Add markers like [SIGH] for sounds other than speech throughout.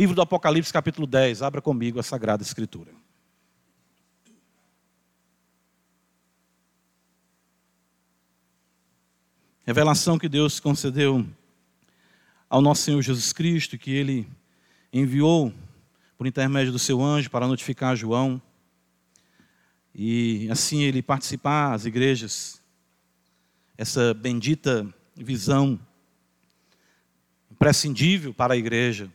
livro do Apocalipse, capítulo 10. Abra comigo a Sagrada Escritura. Revelação que Deus concedeu ao nosso Senhor Jesus Cristo, que ele enviou por intermédio do seu anjo para notificar João e assim ele participar as igrejas essa bendita visão imprescindível para a igreja.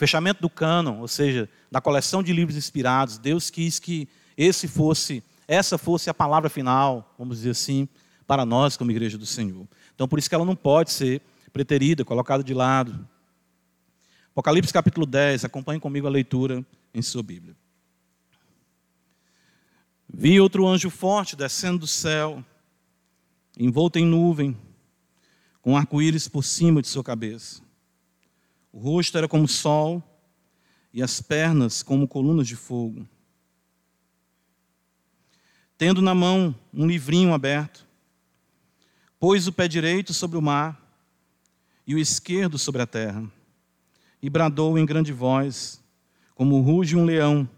Fechamento do cânon, ou seja, da coleção de livros inspirados. Deus quis que esse fosse, essa fosse a palavra final, vamos dizer assim, para nós como igreja do Senhor. Então por isso que ela não pode ser preterida, colocada de lado. Apocalipse capítulo 10, acompanhe comigo a leitura em sua Bíblia. Vi outro anjo forte descendo do céu, envolto em nuvem, com arco-íris por cima de sua cabeça. O rosto era como sol e as pernas como colunas de fogo. Tendo na mão um livrinho aberto, pôs o pé direito sobre o mar e o esquerdo sobre a terra, e bradou em grande voz, como ruge um leão.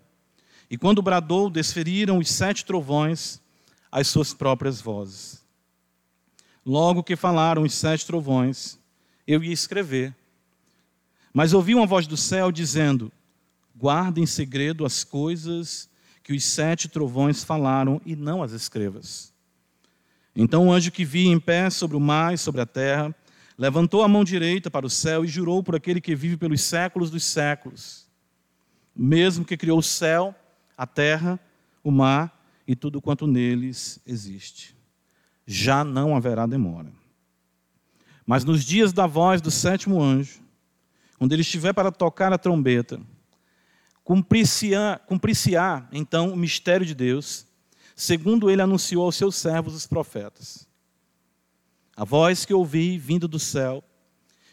E quando bradou, desferiram os sete trovões as suas próprias vozes. Logo que falaram os sete trovões, eu ia escrever. Mas ouvi uma voz do céu dizendo: Guarda em segredo as coisas que os sete trovões falaram e não as escrevas. Então o anjo que vi em pé sobre o mar e sobre a terra levantou a mão direita para o céu e jurou por aquele que vive pelos séculos dos séculos, mesmo que criou o céu, a terra, o mar e tudo quanto neles existe já não haverá demora. Mas nos dias da voz do sétimo anjo, quando ele estiver para tocar a trombeta, cumprir-se-á cumprir então o mistério de Deus, segundo ele anunciou aos seus servos os profetas. A voz que ouvi vindo do céu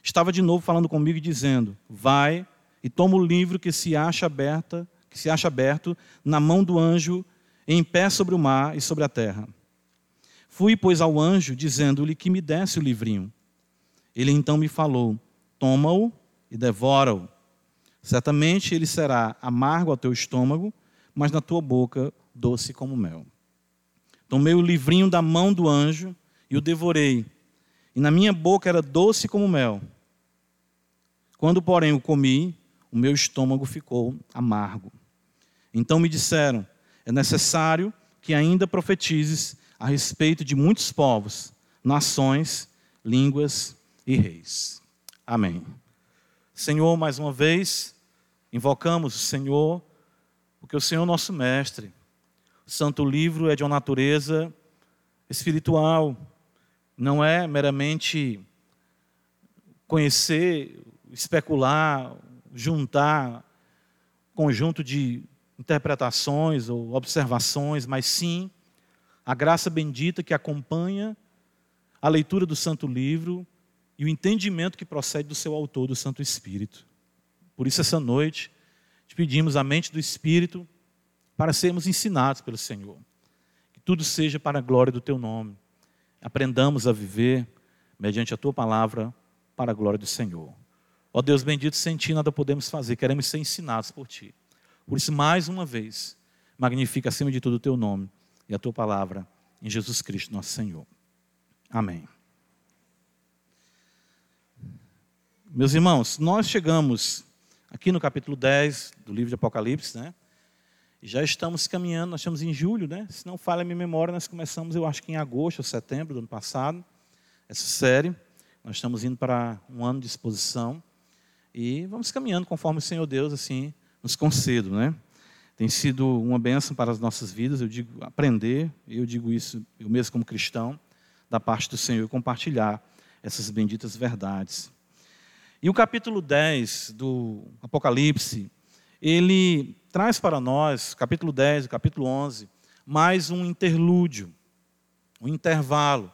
estava de novo falando comigo e dizendo: Vai e toma o livro que se acha aberta, que se acha aberto na mão do anjo em pé sobre o mar e sobre a terra. Fui, pois, ao anjo, dizendo-lhe que me desse o livrinho. Ele então me falou: Toma-o e devora-o. Certamente ele será amargo ao teu estômago, mas na tua boca doce como mel. Tomei o livrinho da mão do anjo e o devorei, e na minha boca era doce como mel. Quando, porém, o comi, o meu estômago ficou amargo. Então me disseram: É necessário que ainda profetizes a respeito de muitos povos, nações, línguas e reis. Amém. Senhor, mais uma vez, invocamos o Senhor, porque o Senhor é nosso mestre. O Santo Livro é de uma natureza espiritual, não é meramente conhecer, especular, juntar conjunto de interpretações ou observações, mas sim a graça bendita que acompanha a leitura do Santo Livro e o entendimento que procede do seu autor, do Santo Espírito. Por isso, essa noite, te pedimos a mente do Espírito para sermos ensinados pelo Senhor. Que tudo seja para a glória do teu nome. Aprendamos a viver mediante a tua palavra para a glória do Senhor. Ó Deus bendito, sem ti nada podemos fazer, queremos ser ensinados por ti. Por isso, mais uma vez, magnifica acima de tudo o teu nome e a tua palavra em Jesus Cristo, nosso Senhor. Amém. Meus irmãos, nós chegamos aqui no capítulo 10 do livro de Apocalipse, né? Já estamos caminhando, nós estamos em julho, né? Se não falha a minha memória, nós começamos, eu acho que em agosto ou setembro do ano passado, essa série. Nós estamos indo para um ano de exposição e vamos caminhando conforme o Senhor Deus assim nos concede, né? Tem sido uma bênção para as nossas vidas, eu digo aprender, eu digo isso, eu mesmo como cristão, da parte do Senhor, compartilhar essas benditas verdades. E o capítulo 10 do Apocalipse, ele traz para nós, capítulo 10, capítulo 11, mais um interlúdio, um intervalo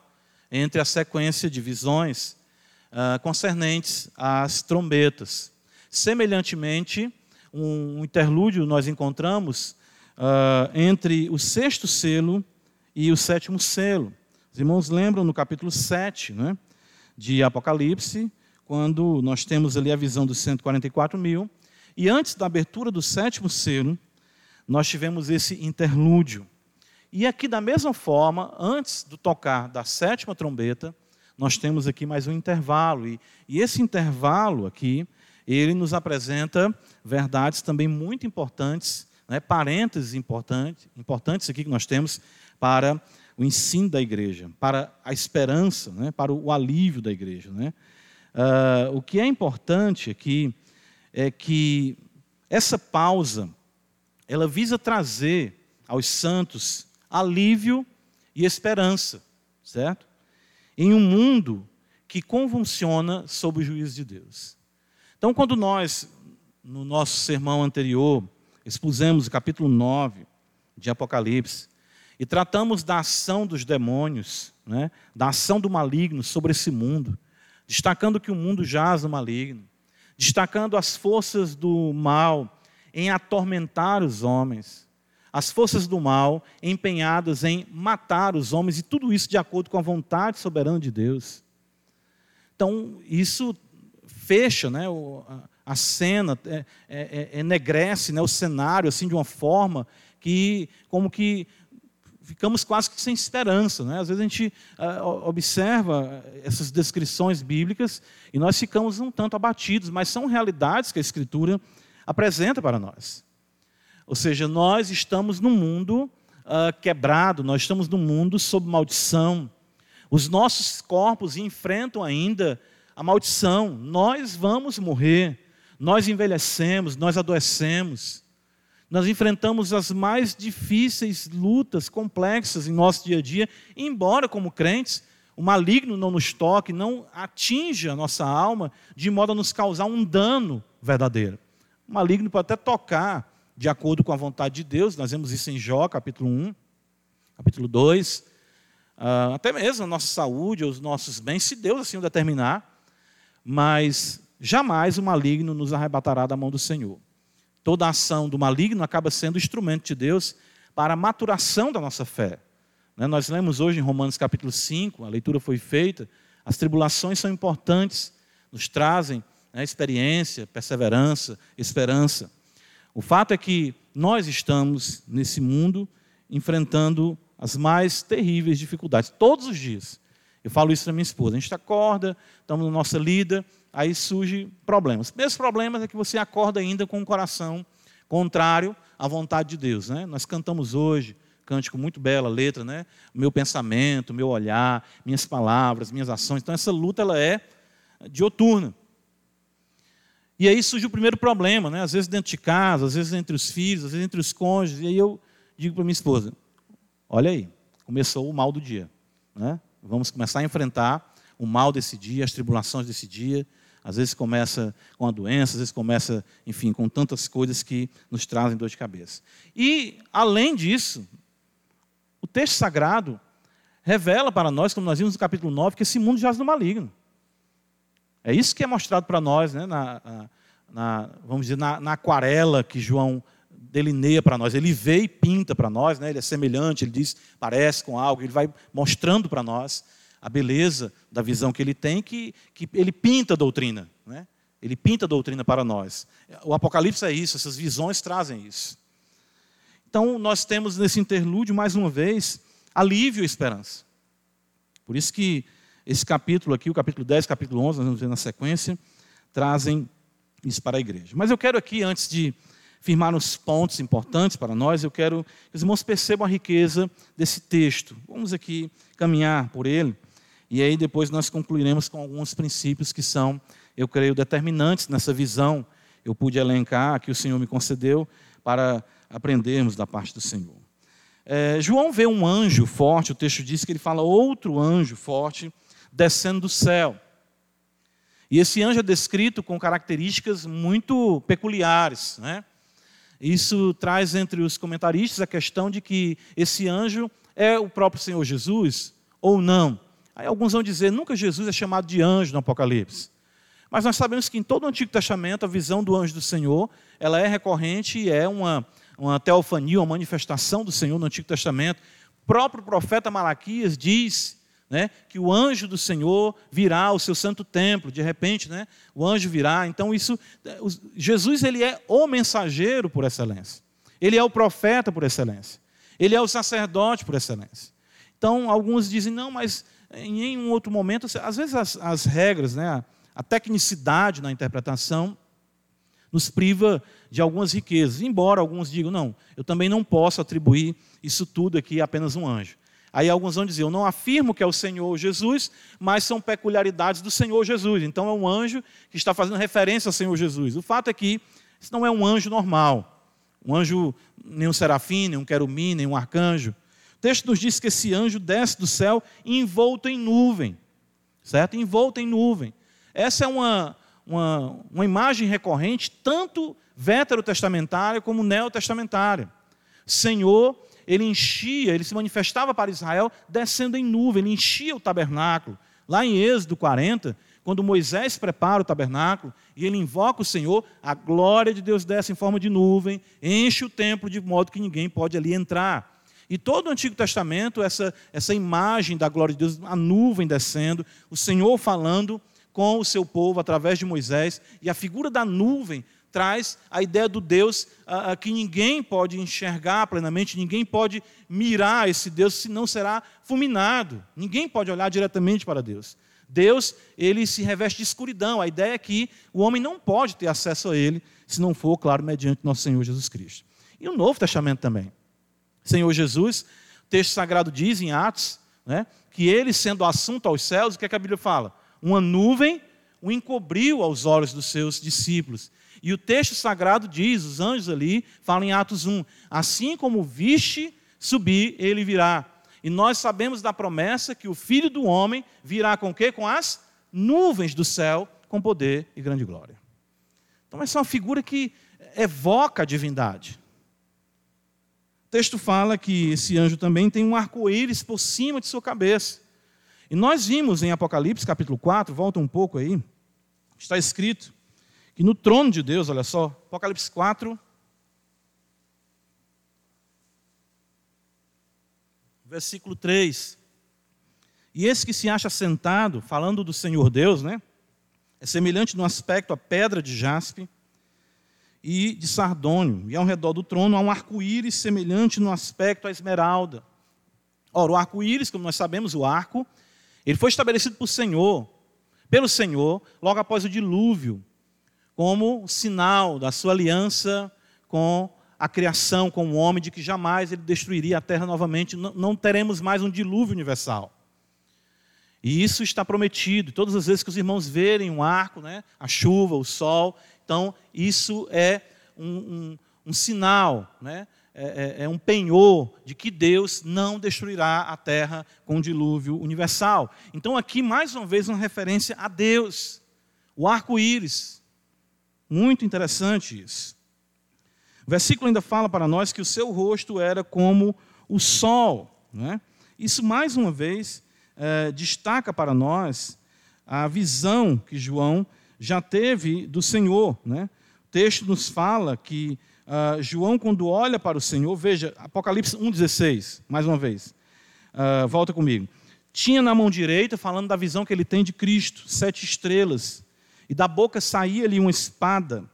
entre a sequência de visões uh, concernentes às trombetas. Semelhantemente, um interlúdio nós encontramos uh, entre o sexto selo e o sétimo selo. Os irmãos lembram no capítulo 7 né, de Apocalipse, quando nós temos ali a visão dos 144 mil, E antes da abertura do sétimo selo, nós tivemos esse interlúdio. E aqui, da mesma forma, antes do tocar da sétima trombeta, nós temos aqui mais um intervalo. E, e esse intervalo aqui, ele nos apresenta verdades também muito importantes, né, parênteses importantes, importantes aqui que nós temos para o ensino da igreja, para a esperança, né, para o alívio da igreja. Né? Uh, o que é importante aqui é que essa pausa, ela visa trazer aos santos alívio e esperança, certo? Em um mundo que convulsiona sob o juízo de Deus. Então, quando nós, no nosso sermão anterior, expusemos o capítulo 9 de Apocalipse, e tratamos da ação dos demônios, né, da ação do maligno sobre esse mundo, destacando que o mundo jaz no maligno, destacando as forças do mal em atormentar os homens, as forças do mal empenhadas em matar os homens, e tudo isso de acordo com a vontade soberana de Deus. Então, isso fecha né, a cena, é, é, é, enegrece né, o cenário assim, de uma forma que, como que ficamos quase que sem esperança. Né? Às vezes a gente uh, observa essas descrições bíblicas e nós ficamos um tanto abatidos, mas são realidades que a Escritura apresenta para nós. Ou seja, nós estamos num mundo uh, quebrado, nós estamos num mundo sob maldição. Os nossos corpos enfrentam ainda a maldição. Nós vamos morrer, nós envelhecemos, nós adoecemos. Nós enfrentamos as mais difíceis lutas complexas em nosso dia a dia, embora, como crentes, o maligno não nos toque, não atinja a nossa alma de modo a nos causar um dano verdadeiro. O maligno pode até tocar de acordo com a vontade de Deus, nós vemos isso em Jó, capítulo 1, capítulo 2, ah, até mesmo a nossa saúde, os nossos bens, se Deus assim o determinar, mas jamais o maligno nos arrebatará da mão do Senhor toda ação do maligno acaba sendo instrumento de Deus para a maturação da nossa fé. Né, nós lemos hoje em Romanos capítulo 5, a leitura foi feita, as tribulações são importantes, nos trazem né, experiência, perseverança, esperança. O fato é que nós estamos nesse mundo enfrentando as mais terríveis dificuldades, todos os dias. Eu falo isso para minha esposa. A gente acorda, estamos na nossa lida, aí surgem problemas. Primeiros problemas é que você acorda ainda com o coração contrário à vontade de Deus. Né? Nós cantamos hoje, cântico muito bela, letra, né? Meu pensamento, meu olhar, minhas palavras, minhas ações. Então essa luta ela é dioturna. E aí surge o primeiro problema, né? Às vezes dentro de casa, às vezes entre os filhos, às vezes entre os cônjuges. E aí eu digo para minha esposa: olha aí, começou o mal do dia. Né? Vamos começar a enfrentar o mal desse dia, as tribulações desse dia, às vezes começa com a doença, às vezes começa, enfim, com tantas coisas que nos trazem dor de cabeça. E, além disso, o texto sagrado revela para nós, como nós vimos no capítulo 9, que esse mundo jaz no maligno. É isso que é mostrado para nós, né, na, na, vamos dizer, na, na aquarela que João delineia para nós. Ele vê e pinta para nós, né? ele é semelhante, ele diz, parece com algo, ele vai mostrando para nós a beleza da visão que ele tem, que, que ele pinta a doutrina. Né? Ele pinta a doutrina para nós. O Apocalipse é isso, essas visões trazem isso. Então, nós temos nesse interlúdio, mais uma vez, alívio e esperança. Por isso que esse capítulo aqui, o capítulo 10, capítulo 11, nós vamos ver na sequência, trazem isso para a igreja. Mas eu quero aqui, antes de firmar uns pontos importantes para nós, eu quero que os irmãos percebam a riqueza desse texto. Vamos aqui caminhar por ele. E aí depois nós concluiremos com alguns princípios que são, eu creio, determinantes nessa visão. Eu pude elencar que o Senhor me concedeu para aprendermos da parte do Senhor. É, João vê um anjo forte, o texto diz que ele fala outro anjo forte descendo do céu. E esse anjo é descrito com características muito peculiares. Né? Isso traz entre os comentaristas a questão de que esse anjo é o próprio Senhor Jesus ou não. Aí alguns vão dizer, nunca Jesus é chamado de anjo no Apocalipse. Mas nós sabemos que em todo o Antigo Testamento a visão do anjo do Senhor, ela é recorrente e é uma, uma teofania, uma manifestação do Senhor no Antigo Testamento. O próprio profeta Malaquias diz né, que o anjo do Senhor virá ao seu santo templo, de repente, né, o anjo virá. Então isso, Jesus ele é o mensageiro por excelência. Ele é o profeta por excelência. Ele é o sacerdote por excelência. Então alguns dizem não, mas em nenhum outro momento, às vezes as, as regras, né, a, tecnicidade na interpretação nos priva de algumas riquezas. Embora alguns digam não, eu também não posso atribuir isso tudo aqui a apenas um anjo. Aí alguns vão dizer: Eu não afirmo que é o Senhor Jesus, mas são peculiaridades do Senhor Jesus. Então é um anjo que está fazendo referência ao Senhor Jesus. O fato é que isso não é um anjo normal. Um anjo, nem um serafim, nem um querumim, nem um arcanjo. Texto nos diz que esse anjo desce do céu envolto em nuvem. Certo? Envolto em nuvem. Essa é uma, uma, uma imagem recorrente, tanto veterotestamentária como neotestamentária. Senhor ele enchia, ele se manifestava para Israel descendo em nuvem, ele enchia o tabernáculo. Lá em Êxodo 40, quando Moisés prepara o tabernáculo e ele invoca o Senhor, a glória de Deus desce em forma de nuvem, enche o templo de modo que ninguém pode ali entrar. E todo o Antigo Testamento, essa, essa imagem da glória de Deus, a nuvem descendo, o Senhor falando com o seu povo através de Moisés, e a figura da nuvem traz a ideia do Deus ah, ah, que ninguém pode enxergar plenamente, ninguém pode mirar esse Deus, senão será fulminado. Ninguém pode olhar diretamente para Deus. Deus, ele se reveste de escuridão. A ideia é que o homem não pode ter acesso a ele, se não for, claro, mediante nosso Senhor Jesus Cristo. E o Novo Testamento também. Senhor Jesus, o texto sagrado diz em Atos, né, que ele, sendo assunto aos céus, o que, é que a Bíblia fala? Uma nuvem o encobriu aos olhos dos seus discípulos. E o texto sagrado diz, os anjos ali, falam em Atos 1, assim como viste subir, ele virá. E nós sabemos da promessa que o Filho do Homem virá com o quê? Com as nuvens do céu, com poder e grande glória. Então essa é uma figura que evoca a divindade. Texto fala que esse anjo também tem um arco-íris por cima de sua cabeça. E nós vimos em Apocalipse capítulo 4, volta um pouco aí, está escrito que no trono de Deus, olha só, Apocalipse 4, versículo 3. E esse que se acha sentado, falando do Senhor Deus, né? É semelhante no aspecto à pedra de jaspe e de sardônio. E ao redor do trono há um arco-íris semelhante no aspecto à esmeralda. Ora, o arco-íris, como nós sabemos, o arco, ele foi estabelecido por Senhor, pelo Senhor, logo após o dilúvio como sinal da sua aliança com a criação, com o homem, de que jamais ele destruiria a terra novamente, não teremos mais um dilúvio universal. E isso está prometido. Todas as vezes que os irmãos verem um arco, né, a chuva, o sol, então isso é um, um, um sinal, né, é, é, é um penhor de que Deus não destruirá a terra com um dilúvio universal. Então, aqui, mais uma vez, uma referência a Deus. O arco-íris, muito interessante isso. O versículo ainda fala para nós que o seu rosto era como o sol. Né? Isso, mais uma vez, é, destaca para nós a visão que João já teve do Senhor. Né? O texto nos fala que uh, João, quando olha para o Senhor, veja, Apocalipse 1,16, mais uma vez, uh, volta comigo. Tinha na mão direita, falando da visão que ele tem de Cristo, sete estrelas e da boca saía-lhe uma espada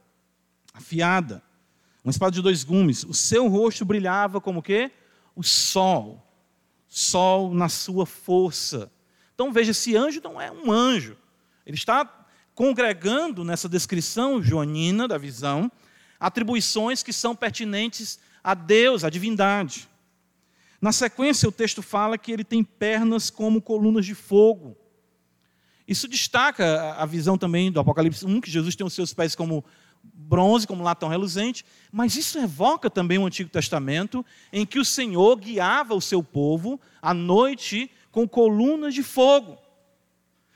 afiada, uma espada de dois gumes. O seu rosto brilhava como o quê? O sol. Sol na sua força. Então veja, esse anjo não é um anjo. Ele está congregando nessa descrição joanina da visão atribuições que são pertinentes a Deus, à divindade. Na sequência, o texto fala que ele tem pernas como colunas de fogo. Isso destaca a visão também do Apocalipse 1, que Jesus tem os seus pés como bronze, como latão reluzente, mas isso evoca também o Antigo Testamento, em que o Senhor guiava o seu povo à noite com colunas de fogo.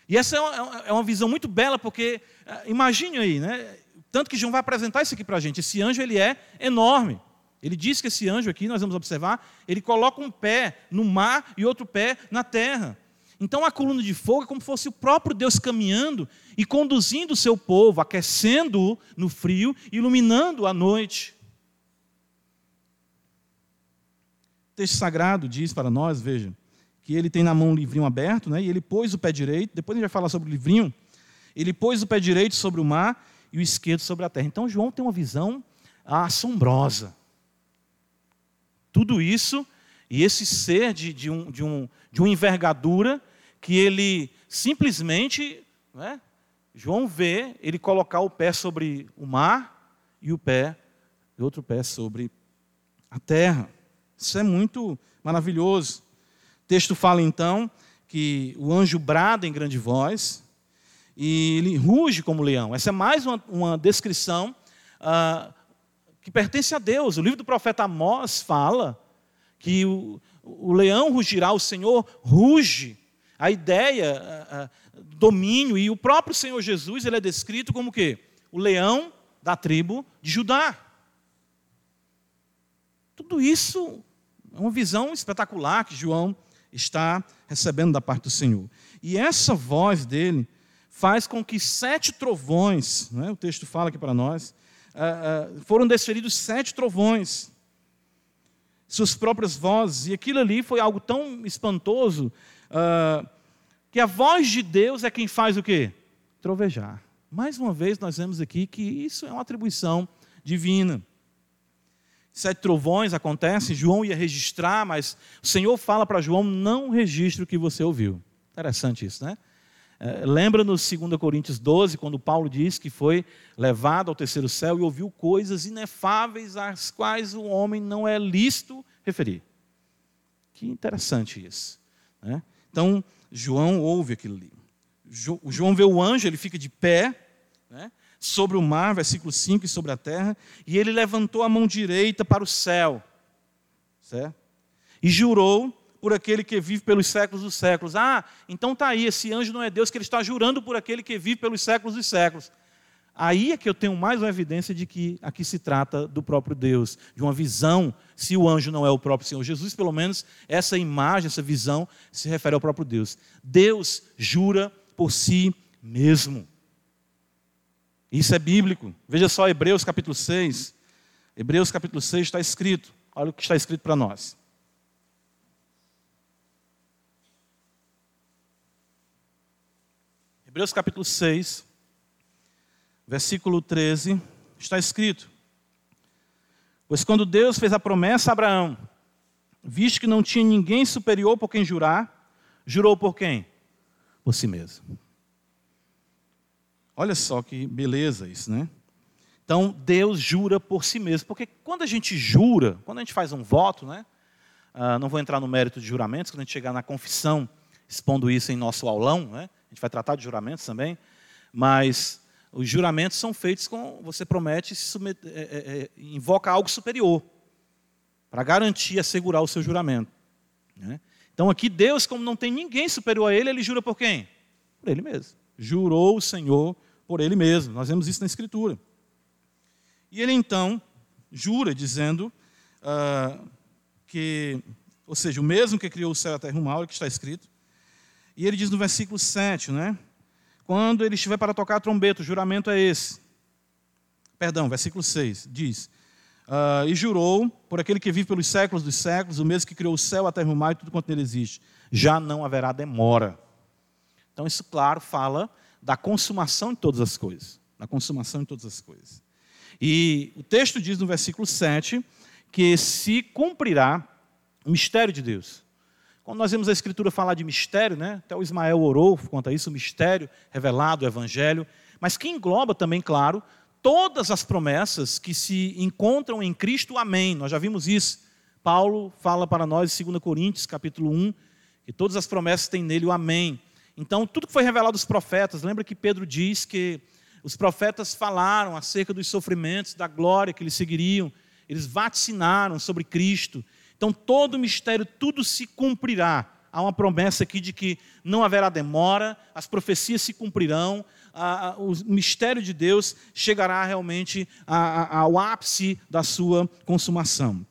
E essa é uma é visão muito bela, porque eh, imagine aí, né? Tanto que João vai apresentar isso aqui para a gente. Esse anjo ele é enorme. Ele diz que esse anjo aqui, nós vamos observar, ele coloca um pé no mar e outro pé na terra. Então a coluna de fogo é como se fosse o próprio Deus caminhando e conduzindo o seu povo, aquecendo-o no frio, iluminando a noite. O texto sagrado diz para nós, veja, que ele tem na mão um livrinho aberto, né? e ele pôs o pé direito, depois a gente vai falar sobre o livrinho, ele pôs o pé direito sobre o mar e o esquerdo sobre a terra. Então João tem uma visão assombrosa. Tudo isso e esse ser de, de, um, de, um, de uma envergadura que ele simplesmente, né, João vê ele colocar o pé sobre o mar e o pé, e outro pé sobre a terra. Isso é muito maravilhoso. O texto fala então que o anjo brada em grande voz e ele ruge como leão. Essa é mais uma, uma descrição ah, que pertence a Deus. O livro do profeta Amós fala que o, o leão rugirá, o Senhor ruge. A ideia, a, a, domínio, e o próprio Senhor Jesus ele é descrito como o quê? O leão da tribo de Judá. Tudo isso é uma visão espetacular que João está recebendo da parte do Senhor. E essa voz dele faz com que sete trovões, né, o texto fala aqui para nós, uh, uh, foram desferidos sete trovões suas próprias vozes, e aquilo ali foi algo tão espantoso uh, que a voz de Deus é quem faz o quê? Trovejar. Mais uma vez, nós vemos aqui que isso é uma atribuição divina. Sete trovões acontecem, João ia registrar, mas o Senhor fala para João: não registre o que você ouviu. Interessante isso, né? É, lembra no 2 Coríntios 12, quando Paulo diz que foi levado ao terceiro céu e ouviu coisas inefáveis às quais o homem não é lícito referir. Que interessante isso. Né? Então, João ouve aquilo ali. João vê o anjo, ele fica de pé? Sobre o mar, versículo 5, e sobre a terra, e ele levantou a mão direita para o céu, certo? E jurou por aquele que vive pelos séculos dos séculos. Ah, então está aí, esse anjo não é Deus, que ele está jurando por aquele que vive pelos séculos dos séculos. Aí é que eu tenho mais uma evidência de que aqui se trata do próprio Deus, de uma visão, se o anjo não é o próprio Senhor Jesus, pelo menos essa imagem, essa visão se refere ao próprio Deus. Deus jura por si mesmo. Isso é bíblico. Veja só Hebreus capítulo 6. Hebreus capítulo 6 está escrito. Olha o que está escrito para nós. Hebreus capítulo 6, versículo 13, está escrito: Pois quando Deus fez a promessa a Abraão, visto que não tinha ninguém superior por quem jurar, jurou por quem? Por si mesmo. Olha só que beleza isso, né? Então, Deus jura por si mesmo. Porque quando a gente jura, quando a gente faz um voto, né? Uh, não vou entrar no mérito de juramentos, quando a gente chegar na confissão, expondo isso em nosso aulão, né? a gente vai tratar de juramentos também, mas os juramentos são feitos com você promete se é, é, é, invoca algo superior para garantir assegurar o seu juramento. Né? Então aqui Deus, como não tem ninguém superior a Ele, Ele jura por quem? Por Ele mesmo. Jurou o Senhor por Ele mesmo. Nós vemos isso na Escritura. E Ele então jura dizendo uh, que, ou seja, o mesmo que criou o céu e a terra o mar, é que está escrito, e ele diz no versículo 7, né? Quando ele estiver para tocar a trombeta, o juramento é esse. Perdão, versículo 6, diz: uh, E jurou por aquele que vive pelos séculos dos séculos, o mesmo que criou o céu, a terra e o mar e tudo quanto nele existe. Já não haverá demora. Então, isso, claro, fala da consumação de todas as coisas. Da consumação de todas as coisas. E o texto diz no versículo 7 que se cumprirá o mistério de Deus. Quando nós vemos a Escritura falar de mistério, né? até o Ismael orou quanto a isso, o mistério revelado, o Evangelho, mas que engloba também, claro, todas as promessas que se encontram em Cristo, amém. Nós já vimos isso. Paulo fala para nós em 2 Coríntios, capítulo 1, que todas as promessas têm nele o amém. Então, tudo que foi revelado dos profetas, lembra que Pedro diz que os profetas falaram acerca dos sofrimentos, da glória que eles seguiriam, eles vaticinaram sobre Cristo. Então, todo o mistério, tudo se cumprirá. Há uma promessa aqui de que não haverá demora, as profecias se cumprirão, a, a, o mistério de Deus chegará realmente a, ao ápice da sua consumação.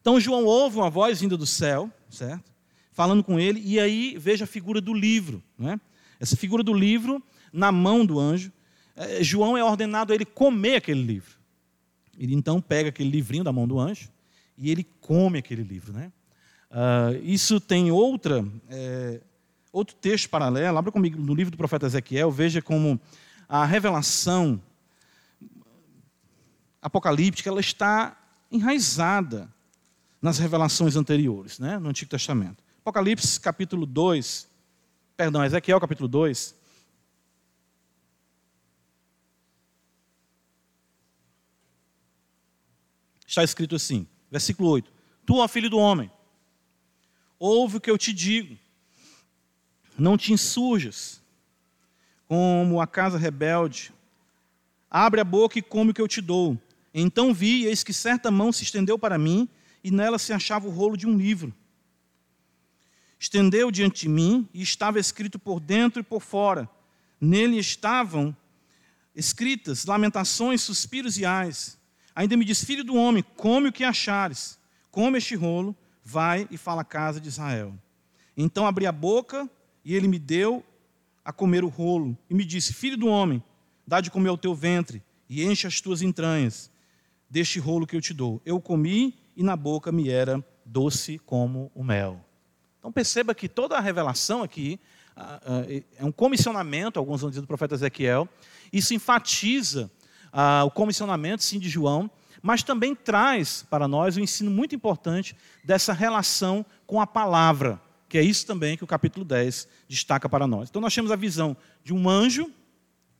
Então, João ouve uma voz vinda do céu, certo? Falando com ele, e aí veja a figura do livro. Né? Essa figura do livro na mão do anjo. É, João é ordenado a ele comer aquele livro. Ele então pega aquele livrinho da mão do anjo e ele come aquele livro. Né? Uh, isso tem outra, é, outro texto paralelo. Abra comigo no livro do profeta Ezequiel, veja como a revelação apocalíptica ela está enraizada nas revelações anteriores, né, no Antigo Testamento. Apocalipse capítulo 2, perdão, Ezequiel capítulo 2. Está escrito assim, versículo 8: Tu, ó filho do homem, ouve o que eu te digo, não te insurjas, como a casa rebelde, abre a boca e come o que eu te dou. Então vi, eis que certa mão se estendeu para mim, e nela se achava o rolo de um livro. Estendeu diante de mim, e estava escrito por dentro e por fora. Nele estavam escritas lamentações, suspiros e ais. Ainda me diz: Filho do homem, come o que achares, come este rolo, vai e fala à casa de Israel. Então abri a boca e ele me deu a comer o rolo e me disse: Filho do homem, dá de comer ao teu ventre e enche as tuas entranhas deste rolo que eu te dou. Eu comi e na boca me era doce como o mel. Então perceba que toda a revelação aqui é um comissionamento, alguns vão dizer do profeta Ezequiel. Isso enfatiza o comissionamento, sim, de João, mas também traz para nós um ensino muito importante dessa relação com a palavra, que é isso também que o capítulo 10 destaca para nós. Então nós temos a visão de um anjo,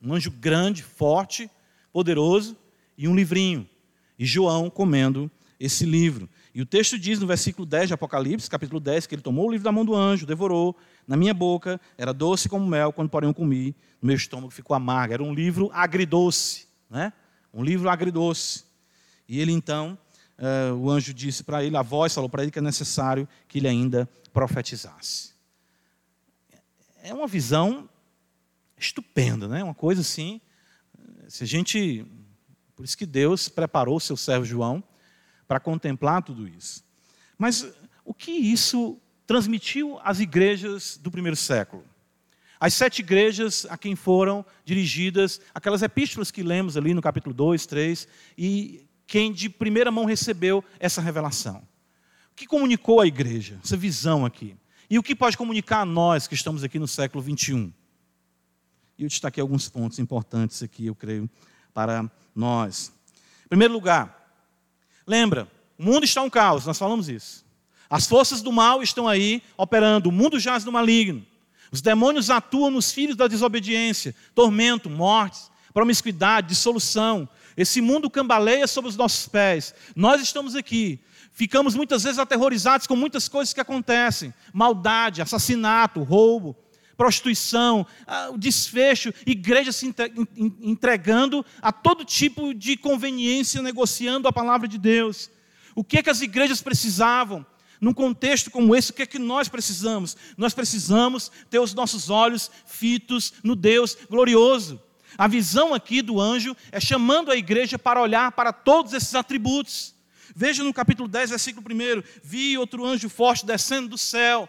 um anjo grande, forte, poderoso, e um livrinho. E João comendo esse livro. E o texto diz no versículo 10 de Apocalipse, capítulo 10, que ele tomou o livro da mão do anjo, devorou, na minha boca, era doce como mel, quando porém eu comi, no meu estômago ficou amargo. Era um livro agridoce, né? um livro agridoce. E ele então, uh, o anjo disse para ele, a voz falou para ele que é necessário que ele ainda profetizasse. É uma visão estupenda, né? uma coisa assim. Se a gente. Por isso que Deus preparou o seu servo João para contemplar tudo isso. Mas o que isso transmitiu às igrejas do primeiro século? As sete igrejas a quem foram dirigidas aquelas epístolas que lemos ali no capítulo 2, 3, e quem de primeira mão recebeu essa revelação. O que comunicou à igreja? Essa visão aqui. E o que pode comunicar a nós que estamos aqui no século 21? E eu destaquei alguns pontos importantes aqui, eu creio, para nós. Em primeiro lugar, lembra, o mundo está um caos, nós falamos isso. As forças do mal estão aí operando, o mundo jaz no maligno. Os demônios atuam nos filhos da desobediência, tormento, mortes, promiscuidade, dissolução. Esse mundo cambaleia sob os nossos pés. Nós estamos aqui. Ficamos muitas vezes aterrorizados com muitas coisas que acontecem: maldade, assassinato, roubo, prostituição, o desfecho, igrejas se entregando a todo tipo de conveniência, negociando a palavra de Deus. O que, é que as igrejas precisavam? num contexto como esse, o que é que nós precisamos? Nós precisamos ter os nossos olhos fitos no Deus glorioso. A visão aqui do anjo é chamando a igreja para olhar para todos esses atributos. Veja no capítulo 10, versículo 1: Vi outro anjo forte descendo do céu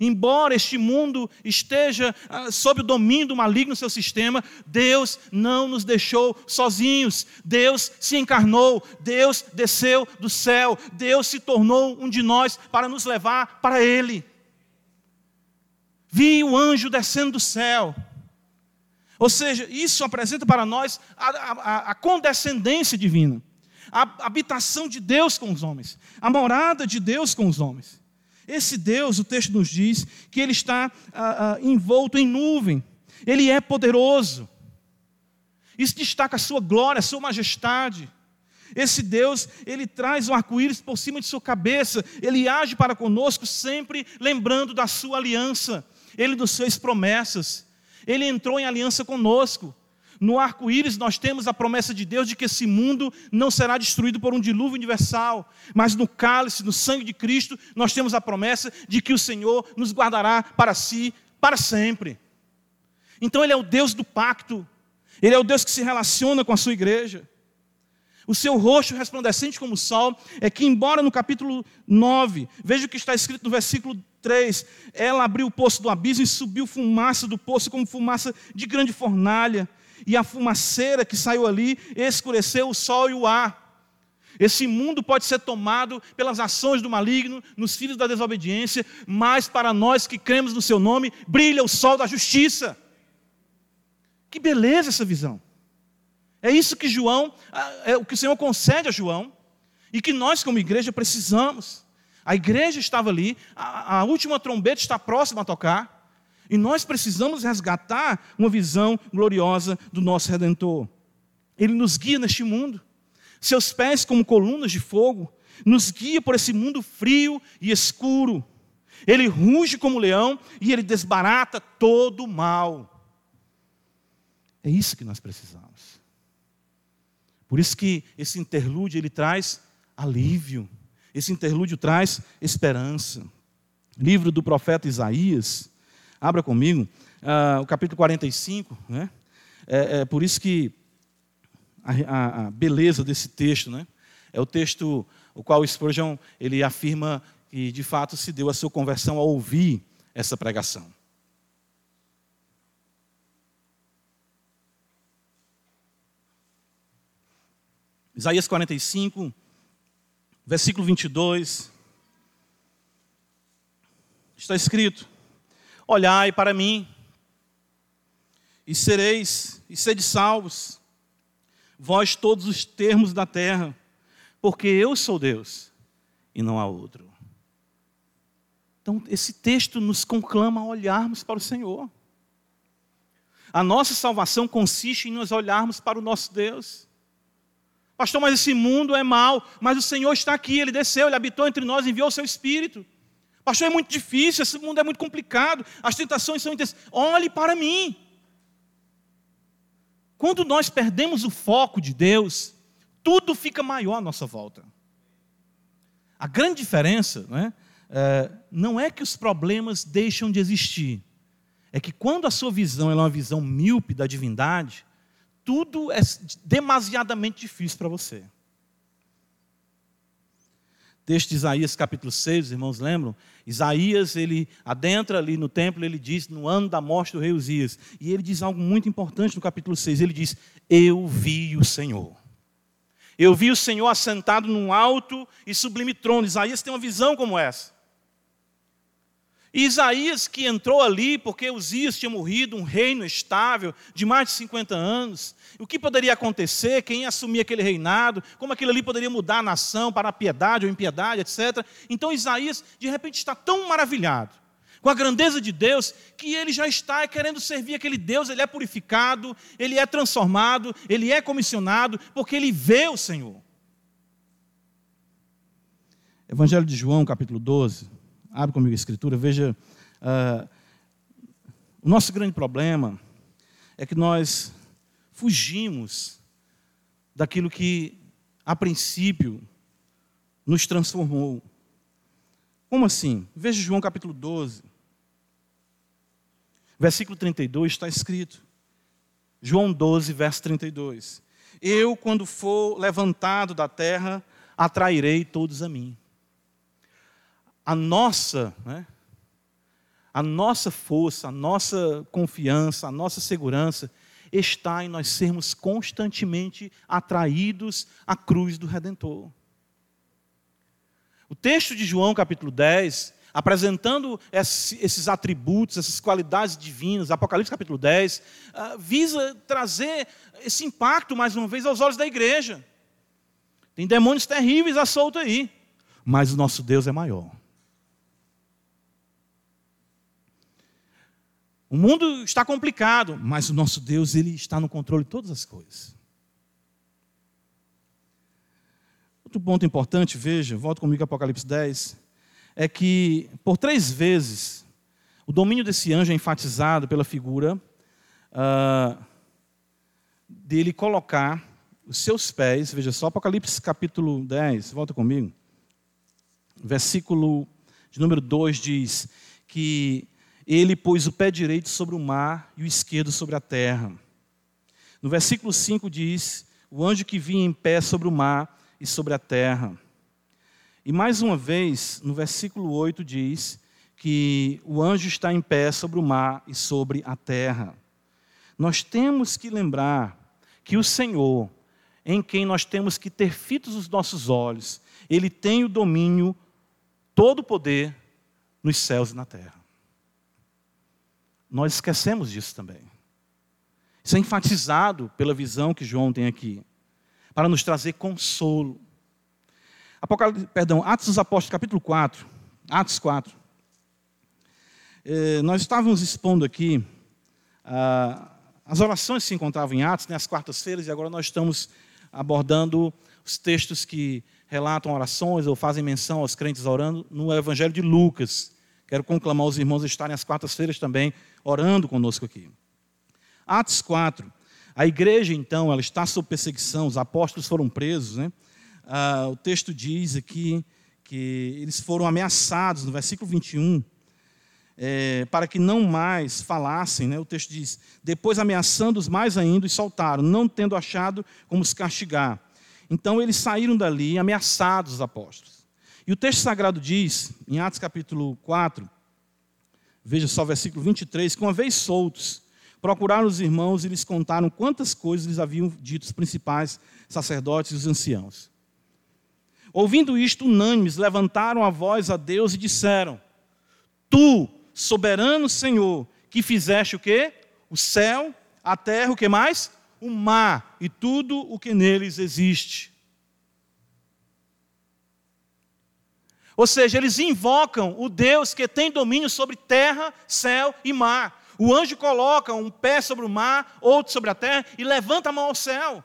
Embora este mundo esteja ah, sob o domínio do maligno no seu sistema, Deus não nos deixou sozinhos. Deus se encarnou, Deus desceu do céu, Deus se tornou um de nós para nos levar para Ele. Vi o anjo descendo do céu. Ou seja, isso apresenta para nós a, a, a condescendência divina, a habitação de Deus com os homens, a morada de Deus com os homens. Esse Deus, o texto nos diz, que ele está ah, ah, envolto em nuvem, ele é poderoso. Isso destaca a sua glória, a sua majestade. Esse Deus, ele traz o arco-íris por cima de sua cabeça, ele age para conosco sempre lembrando da sua aliança. Ele nos fez promessas, ele entrou em aliança conosco. No arco-íris nós temos a promessa de Deus de que esse mundo não será destruído por um dilúvio universal, mas no cálice, no sangue de Cristo, nós temos a promessa de que o Senhor nos guardará para si para sempre. Então ele é o Deus do pacto. Ele é o Deus que se relaciona com a sua igreja. O seu rosto resplandecente como o sol é que, embora no capítulo 9, veja o que está escrito no versículo 3, ela abriu o poço do abismo e subiu fumaça do poço como fumaça de grande fornalha e a fumaceira que saiu ali escureceu o sol e o ar. Esse mundo pode ser tomado pelas ações do maligno, nos filhos da desobediência, mas para nós que cremos no seu nome, brilha o sol da justiça. Que beleza essa visão. É isso que João, é o que o Senhor concede a João, e que nós, como igreja, precisamos. A igreja estava ali, a, a última trombeta está próxima a tocar, e nós precisamos resgatar uma visão gloriosa do nosso Redentor. Ele nos guia neste mundo seus pés como colunas de fogo, nos guia por esse mundo frio e escuro. Ele ruge como leão e ele desbarata todo o mal. É isso que nós precisamos. Por isso que esse interlúdio ele traz alívio. Esse interlúdio traz esperança. Livro do profeta Isaías, abra comigo, uh, o capítulo 45, né? É, é por isso que a, a, beleza desse texto, né? É o texto o qual Spurgeon ele afirma que de fato se deu a sua conversão ao ouvir essa pregação. Isaías 45, versículo 22. Está escrito: Olhai para mim, e sereis, e sede salvos vós todos os termos da terra, porque eu sou Deus e não há outro. Então, esse texto nos conclama a olharmos para o Senhor. A nossa salvação consiste em nos olharmos para o nosso Deus. Pastor, mas esse mundo é mau, mas o Senhor está aqui, Ele desceu, Ele habitou entre nós, enviou o seu Espírito. Pastor, é muito difícil, esse mundo é muito complicado, as tentações são intensas. Olhe para mim. Quando nós perdemos o foco de Deus, tudo fica maior à nossa volta. A grande diferença não é, é, não é que os problemas deixam de existir, é que quando a sua visão é uma visão míope da divindade, tudo é demasiadamente difícil para você. Texto de Isaías capítulo 6, os irmãos lembram? Isaías, ele adentra ali no templo, ele diz, no ano da morte do rei Uzias. E ele diz algo muito importante no capítulo 6. Ele diz: Eu vi o Senhor. Eu vi o Senhor assentado num alto e sublime trono. Isaías tem uma visão como essa. E Isaías, que entrou ali porque Uzias tinha morrido, um reino estável de mais de 50 anos, o que poderia acontecer, quem ia assumir aquele reinado, como aquilo ali poderia mudar a nação para a piedade ou impiedade, etc. Então Isaías, de repente, está tão maravilhado com a grandeza de Deus, que ele já está querendo servir aquele Deus, ele é purificado, ele é transformado, ele é comissionado, porque ele vê o Senhor. Evangelho de João, capítulo 12. Abre comigo a escritura, veja. Uh, o nosso grande problema é que nós fugimos daquilo que, a princípio, nos transformou. Como assim? Veja João capítulo 12, versículo 32, está escrito. João 12, verso 32. Eu, quando for levantado da terra, atrairei todos a mim a nossa, né, a nossa força, a nossa confiança, a nossa segurança está em nós sermos constantemente atraídos à cruz do Redentor. O texto de João, capítulo 10, apresentando esses atributos, essas qualidades divinas, Apocalipse capítulo 10, ah, visa trazer esse impacto, mais uma vez, aos olhos da igreja. Tem demônios terríveis à solta aí, mas o nosso Deus é maior. O mundo está complicado, mas o nosso Deus, ele está no controle de todas as coisas. Outro ponto importante, veja, volta comigo a Apocalipse 10, é que por três vezes o domínio desse anjo é enfatizado pela figura uh, dele colocar os seus pés, veja só, Apocalipse capítulo 10, volta comigo, versículo de número 2 diz que ele pôs o pé direito sobre o mar e o esquerdo sobre a terra. No versículo 5 diz: O anjo que vinha em pé sobre o mar e sobre a terra. E mais uma vez, no versículo 8 diz que o anjo está em pé sobre o mar e sobre a terra. Nós temos que lembrar que o Senhor em quem nós temos que ter fitos os nossos olhos. Ele tem o domínio, todo o poder nos céus e na terra. Nós esquecemos disso também. Isso é enfatizado pela visão que João tem aqui, para nos trazer consolo. Apocalipse, perdão, Atos dos Apóstolos, capítulo 4. Atos 4. Eh, nós estávamos expondo aqui ah, as orações se encontravam em Atos, né, às quartas-feiras, e agora nós estamos abordando os textos que relatam orações ou fazem menção aos crentes orando no Evangelho de Lucas. Quero conclamar os irmãos a estarem às quartas-feiras também orando conosco aqui. Atos 4. A igreja, então, ela está sob perseguição, os apóstolos foram presos. Né? Ah, o texto diz aqui que eles foram ameaçados, no versículo 21, é, para que não mais falassem. Né? O texto diz: Depois ameaçando-os mais ainda, os soltaram, não tendo achado como os castigar. Então eles saíram dali ameaçados, os apóstolos. E o texto sagrado diz, em Atos capítulo 4, veja só o versículo 23, que uma vez soltos, procuraram os irmãos e lhes contaram quantas coisas lhes haviam dito os principais sacerdotes e os anciãos. Ouvindo isto, unânimes, levantaram a voz a Deus e disseram: Tu, soberano Senhor, que fizeste o quê? O céu, a terra, o que mais? O mar e tudo o que neles existe. Ou seja, eles invocam o Deus que tem domínio sobre terra, céu e mar. O anjo coloca um pé sobre o mar, outro sobre a terra e levanta a mão ao céu.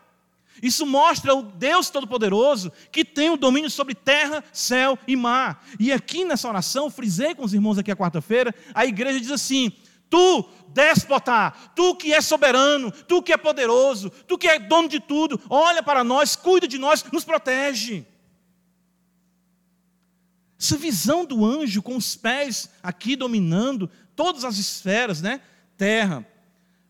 Isso mostra o Deus Todo-Poderoso que tem o domínio sobre terra, céu e mar. E aqui nessa oração, frisei com os irmãos aqui a quarta-feira, a igreja diz assim: Tu, déspota, tu que é soberano, tu que é poderoso, tu que é dono de tudo, olha para nós, cuida de nós, nos protege. Essa visão do anjo com os pés aqui dominando todas as esferas, né? Terra,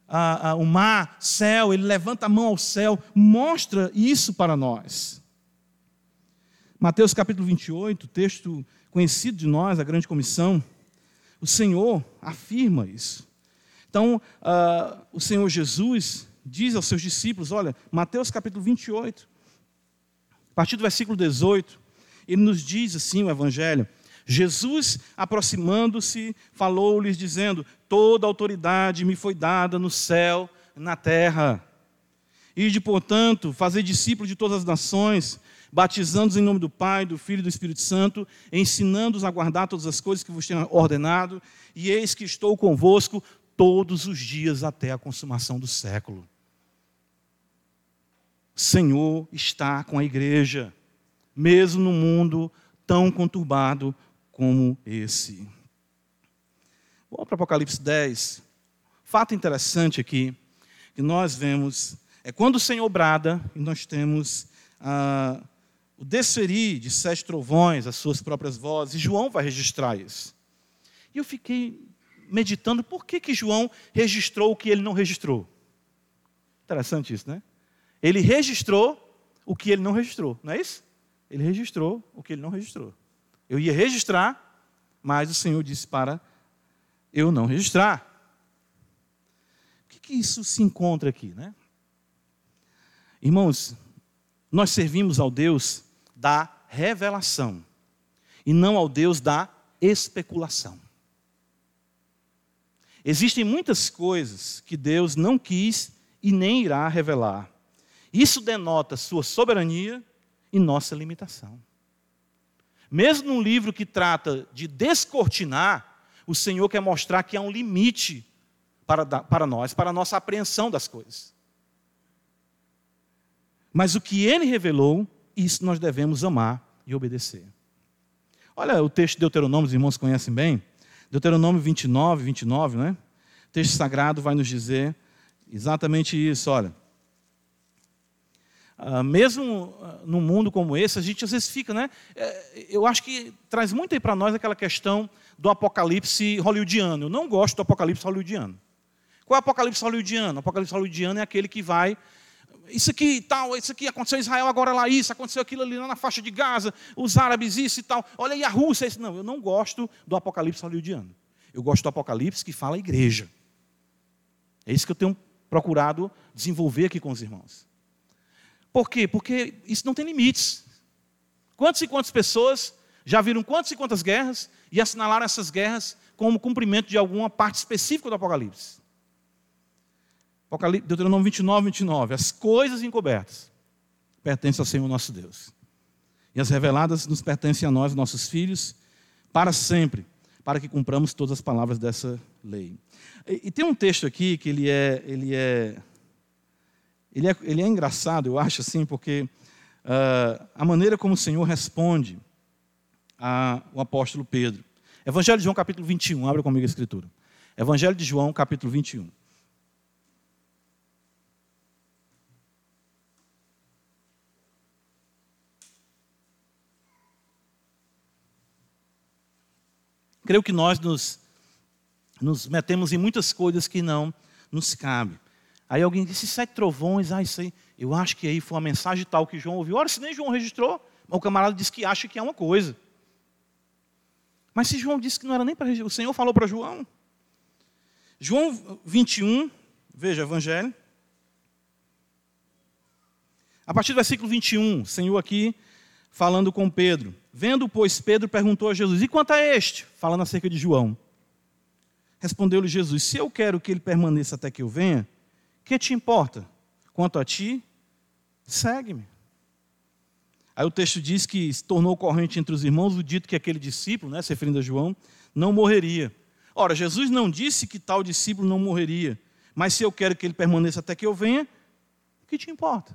a, a, o mar, céu, ele levanta a mão ao céu, mostra isso para nós. Mateus capítulo 28, texto conhecido de nós, a grande comissão, o Senhor afirma isso. Então, uh, o Senhor Jesus diz aos seus discípulos: olha, Mateus capítulo 28, a partir do versículo 18, ele nos diz assim o Evangelho: Jesus, aproximando-se, falou-lhes, dizendo: Toda autoridade me foi dada no céu, na terra. Ide, portanto, fazer discípulos de todas as nações, batizando-os em nome do Pai, do Filho e do Espírito Santo, ensinando-os a guardar todas as coisas que vos tenho ordenado, e eis que estou convosco todos os dias até a consumação do século. O Senhor está com a igreja, mesmo no mundo tão conturbado como esse. Vamos para Apocalipse 10. Fato interessante aqui, que nós vemos, é quando o Senhor brada, e nós temos ah, o desferir de sete trovões, as suas próprias vozes, e João vai registrar isso. E eu fiquei meditando por que, que João registrou o que ele não registrou. Interessante isso, né? Ele registrou o que ele não registrou, não é isso? Ele registrou o que ele não registrou. Eu ia registrar, mas o Senhor disse para eu não registrar. O que, que isso se encontra aqui, né? Irmãos, nós servimos ao Deus da revelação e não ao Deus da especulação. Existem muitas coisas que Deus não quis e nem irá revelar. Isso denota sua soberania e nossa limitação. Mesmo num livro que trata de descortinar, o Senhor quer mostrar que há um limite para, para nós, para a nossa apreensão das coisas. Mas o que ele revelou, isso nós devemos amar e obedecer. Olha o texto de Deuteronômio, os irmãos conhecem bem. Deuteronômio 29, 29, né? O texto sagrado vai nos dizer exatamente isso. Olha, Uh, mesmo uh, num mundo como esse, a gente às vezes fica, né? É, eu acho que traz muito aí para nós aquela questão do apocalipse hollywoodiano. Eu não gosto do apocalipse hollywoodiano. Qual é o apocalipse hollywoodiano? O apocalipse hollywoodiano é aquele que vai. Isso aqui tal, isso aqui aconteceu em Israel, agora lá isso, aconteceu aquilo ali na faixa de Gaza, os árabes isso e tal. Olha aí a Rússia. Isso. Não, eu não gosto do apocalipse hollywoodiano. Eu gosto do apocalipse que fala a igreja. É isso que eu tenho procurado desenvolver aqui com os irmãos. Por quê? Porque isso não tem limites. Quantas e quantas pessoas já viram quantas e quantas guerras e assinalaram essas guerras como cumprimento de alguma parte específica do Apocalipse? Apocalipse Deuteronômio 29, 29. As coisas encobertas pertencem ao Senhor nosso Deus. E as reveladas nos pertencem a nós, nossos filhos, para sempre, para que cumpramos todas as palavras dessa lei. E, e tem um texto aqui que ele é, ele é, ele é, ele é engraçado, eu acho assim, porque uh, a maneira como o Senhor responde ao apóstolo Pedro. Evangelho de João, capítulo 21, abra comigo a escritura. Evangelho de João, capítulo 21. Creio que nós nos, nos metemos em muitas coisas que não nos cabe. Aí alguém disse, sete trovões, ah, isso aí, eu acho que aí foi uma mensagem tal que João ouviu. Ora, se nem João registrou, o camarada disse que acha que é uma coisa. Mas se João disse que não era nem para registrar, o Senhor falou para João. João 21, veja, Evangelho. A partir do versículo 21, o Senhor aqui falando com Pedro. Vendo, pois, Pedro perguntou a Jesus: E quanto a este? Falando acerca de João. Respondeu-lhe Jesus: Se eu quero que ele permaneça até que eu venha, que te importa? Quanto a ti, segue-me. Aí o texto diz que se tornou corrente entre os irmãos o dito que aquele discípulo, né, se referindo a João, não morreria. Ora, Jesus não disse que tal discípulo não morreria, mas se eu quero que ele permaneça até que eu venha, o que te importa?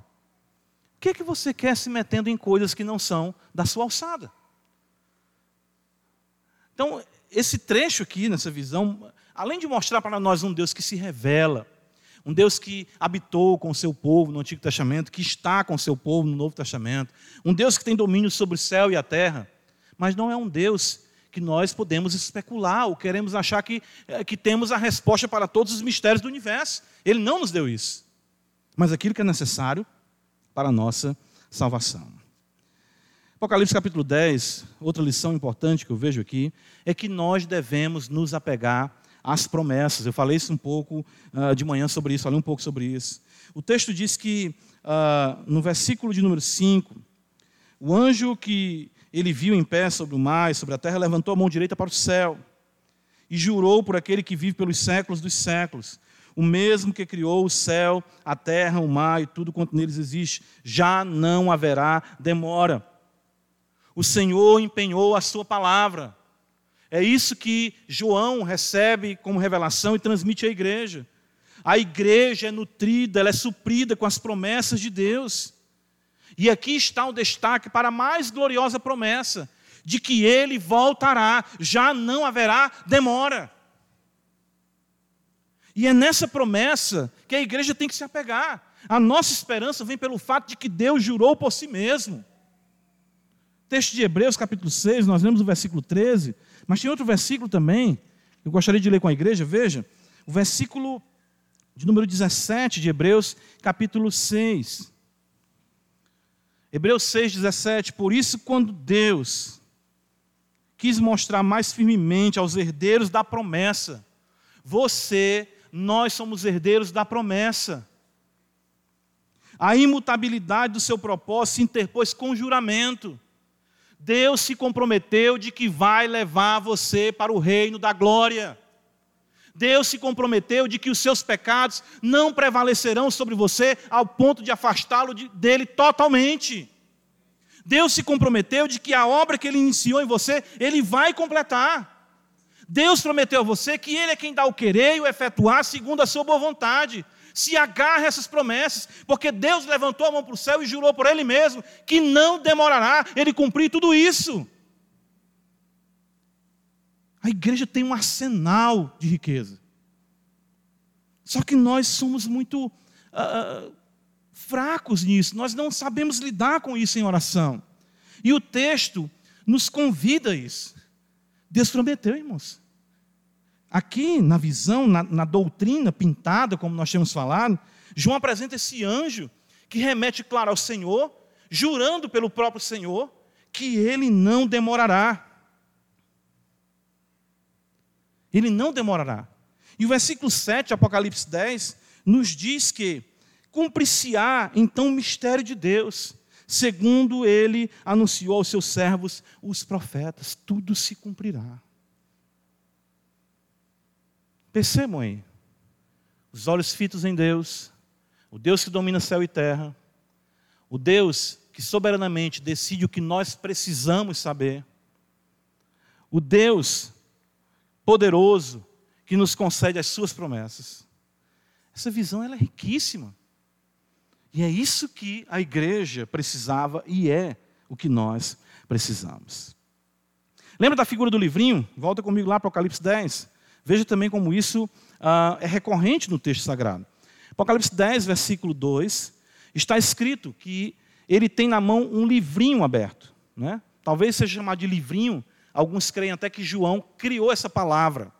O que, é que você quer se metendo em coisas que não são da sua alçada? Então, esse trecho aqui, nessa visão, além de mostrar para nós um Deus que se revela, um Deus que habitou com o seu povo no Antigo Testamento, que está com o seu povo no Novo Testamento, um Deus que tem domínio sobre o céu e a terra, mas não é um Deus que nós podemos especular ou queremos achar que, eh, que temos a resposta para todos os mistérios do universo. Ele não nos deu isso. Mas aquilo que é necessário para a nossa salvação. Apocalipse capítulo 10, outra lição importante que eu vejo aqui, é que nós devemos nos apegar às promessas. Eu falei isso um pouco uh, de manhã sobre isso, falei um pouco sobre isso. O texto diz que, uh, no versículo de número 5, o anjo que ele viu em pé sobre o mar e sobre a terra levantou a mão direita para o céu e jurou por aquele que vive pelos séculos dos séculos, o mesmo que criou o céu, a terra, o mar e tudo quanto neles existe, já não haverá demora. O Senhor empenhou a sua palavra. É isso que João recebe como revelação e transmite à igreja. A igreja é nutrida, ela é suprida com as promessas de Deus. E aqui está o destaque para a mais gloriosa promessa, de que ele voltará, já não haverá demora. E é nessa promessa que a igreja tem que se apegar. A nossa esperança vem pelo fato de que Deus jurou por si mesmo. Texto de Hebreus, capítulo 6, nós lemos o versículo 13, mas tem outro versículo também, eu gostaria de ler com a igreja, veja, o versículo de número 17 de Hebreus, capítulo 6. Hebreus 6, 17. Por isso, quando Deus quis mostrar mais firmemente aos herdeiros da promessa, você nós somos herdeiros da promessa. A imutabilidade do seu propósito se interpôs com juramento. Deus se comprometeu de que vai levar você para o reino da glória. Deus se comprometeu de que os seus pecados não prevalecerão sobre você ao ponto de afastá-lo de, dele totalmente. Deus se comprometeu de que a obra que ele iniciou em você, ele vai completar. Deus prometeu a você que Ele é quem dá o querer e o efetuar segundo a sua boa vontade. Se agarre a essas promessas, porque Deus levantou a mão para o céu e jurou por Ele mesmo que não demorará Ele cumprir tudo isso. A igreja tem um arsenal de riqueza. Só que nós somos muito uh, fracos nisso, nós não sabemos lidar com isso em oração. E o texto nos convida a isso. Deus prometeu, irmãos. Aqui, na visão, na, na doutrina pintada, como nós temos falado, João apresenta esse anjo que remete, claro, ao Senhor, jurando pelo próprio Senhor que ele não demorará. Ele não demorará. E o versículo 7, Apocalipse 10, nos diz que cumprir-se-á então o mistério de Deus, segundo ele anunciou aos seus servos, os profetas, tudo se cumprirá. Aí, os olhos fitos em Deus, o Deus que domina céu e terra, o Deus que soberanamente decide o que nós precisamos saber, o Deus poderoso que nos concede as suas promessas. Essa visão ela é riquíssima. E é isso que a igreja precisava e é o que nós precisamos. Lembra da figura do livrinho? Volta comigo lá para Apocalipse 10. Veja também como isso uh, é recorrente no texto sagrado. Apocalipse 10, versículo 2, está escrito que ele tem na mão um livrinho aberto. Né? Talvez seja chamado de livrinho, alguns creem até que João criou essa palavra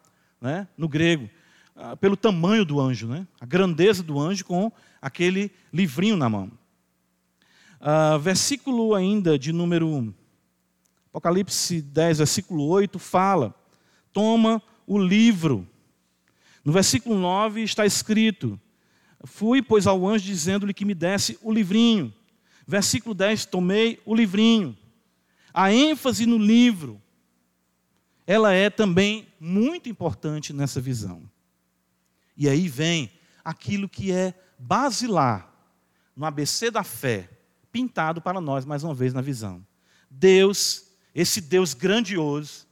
né? no grego, uh, pelo tamanho do anjo, né? a grandeza do anjo com aquele livrinho na mão. Uh, versículo ainda de número Apocalipse 10, versículo 8, fala: toma o livro. No versículo 9 está escrito: Fui, pois, ao anjo dizendo-lhe que me desse o livrinho. Versículo 10: Tomei o livrinho. A ênfase no livro, ela é também muito importante nessa visão. E aí vem aquilo que é basilar no ABC da fé, pintado para nós mais uma vez na visão. Deus, esse Deus grandioso,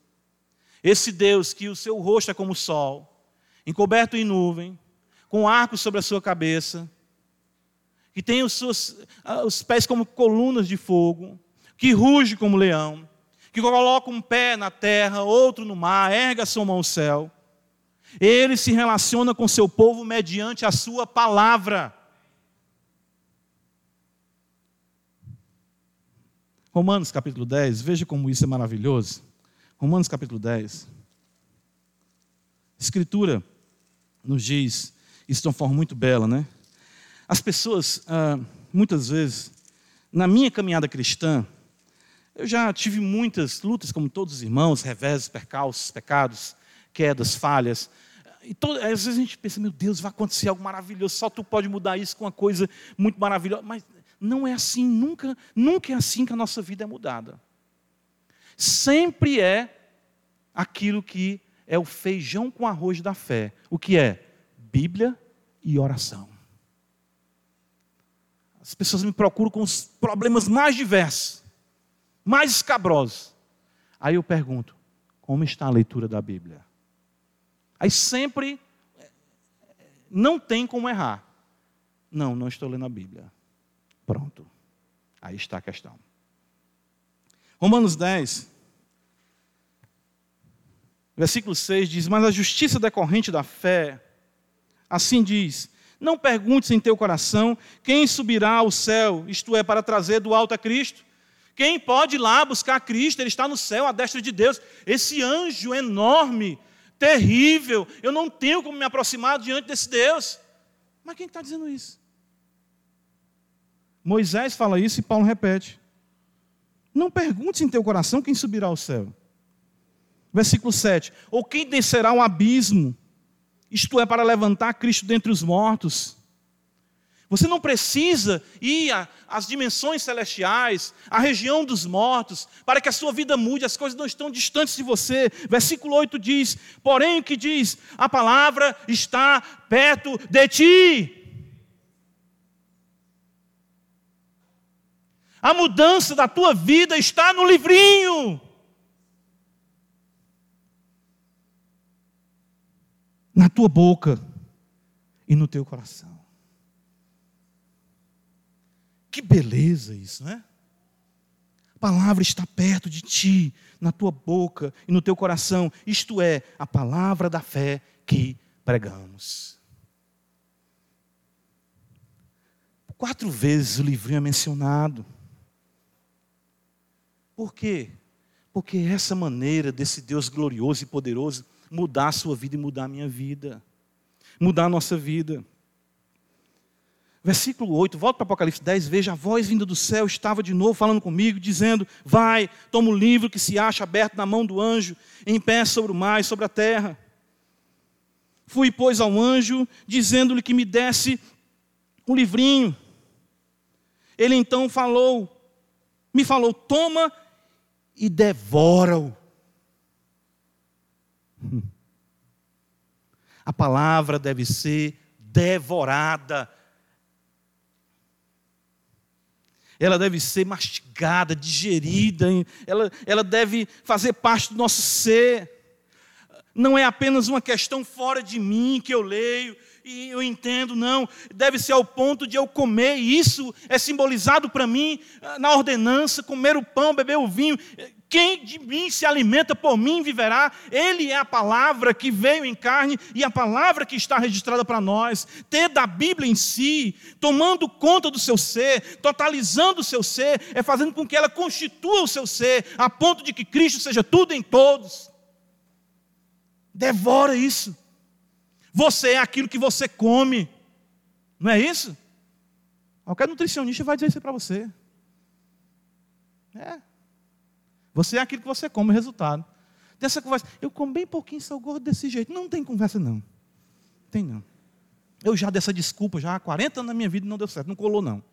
esse Deus que o seu rosto é como o sol, encoberto em nuvem, com arcos sobre a sua cabeça, que tem os, seus, ah, os pés como colunas de fogo, que ruge como leão, que coloca um pé na terra, outro no mar, erga sua mão ao céu. Ele se relaciona com seu povo mediante a sua palavra. Romanos capítulo 10, veja como isso é maravilhoso. Romanos capítulo 10. Escritura nos diz isso de uma forma muito bela, né? As pessoas, ah, muitas vezes, na minha caminhada cristã, eu já tive muitas lutas, como todos os irmãos, reveses, percalços, pecados, quedas, falhas. E todo, às vezes a gente pensa, meu Deus, vai acontecer algo maravilhoso, só tu pode mudar isso com uma coisa muito maravilhosa. Mas não é assim, nunca, nunca é assim que a nossa vida é mudada. Sempre é aquilo que é o feijão com arroz da fé. O que é? Bíblia e oração. As pessoas me procuram com os problemas mais diversos, mais escabrosos. Aí eu pergunto: como está a leitura da Bíblia? Aí sempre não tem como errar. Não, não estou lendo a Bíblia. Pronto. Aí está a questão. Romanos 10, versículo 6 diz: Mas a justiça decorrente da fé, assim diz: Não perguntes em teu coração quem subirá ao céu, isto é, para trazer do alto a Cristo. Quem pode ir lá buscar Cristo? Ele está no céu, à destra de Deus. Esse anjo enorme terrível, eu não tenho como me aproximar diante desse Deus. Mas quem está dizendo isso? Moisés fala isso e Paulo repete. Não perguntes em teu coração quem subirá ao céu. Versículo 7. Ou quem descerá o abismo, isto é, para levantar Cristo dentre os mortos. Você não precisa ir às dimensões celestiais, à região dos mortos, para que a sua vida mude, as coisas não estão distantes de você. Versículo 8 diz: Porém, o que diz? A palavra está perto de ti. A mudança da tua vida está no livrinho. Na tua boca e no teu coração. Que beleza isso, né? A palavra está perto de ti, na tua boca e no teu coração. Isto é, a palavra da fé que pregamos. Quatro vezes o livrinho é mencionado. Por quê? Porque essa maneira desse Deus glorioso e poderoso mudar a sua vida e mudar a minha vida, mudar a nossa vida. Versículo 8, volta para Apocalipse 10, veja, a voz vinda do céu estava de novo falando comigo, dizendo: Vai, toma o livro que se acha aberto na mão do anjo, em pé sobre o mar e sobre a terra. Fui, pois, ao anjo, dizendo-lhe que me desse um livrinho. Ele então falou, me falou: toma e devora-o. A palavra deve ser devorada. Ela deve ser mastigada, digerida, ela, ela deve fazer parte do nosso ser. Não é apenas uma questão fora de mim que eu leio e eu entendo, não. Deve ser ao ponto de eu comer, e isso é simbolizado para mim ah, na ordenança: comer o pão, beber o vinho. Quem de mim se alimenta por mim viverá. Ele é a palavra que veio em carne e a palavra que está registrada para nós. Ter da Bíblia em si, tomando conta do seu ser, totalizando o seu ser, é fazendo com que ela constitua o seu ser, a ponto de que Cristo seja tudo em todos. Devora isso. Você é aquilo que você come. Não é isso? Qualquer nutricionista vai dizer isso para você. É. Você é aquilo que você come, resultado. Dessa conversa, eu como bem pouquinho, sou gordo desse jeito. Não tem conversa, não. Tem não. Eu já dessa desculpa, já há 40 anos na minha vida não deu certo, não colou, não.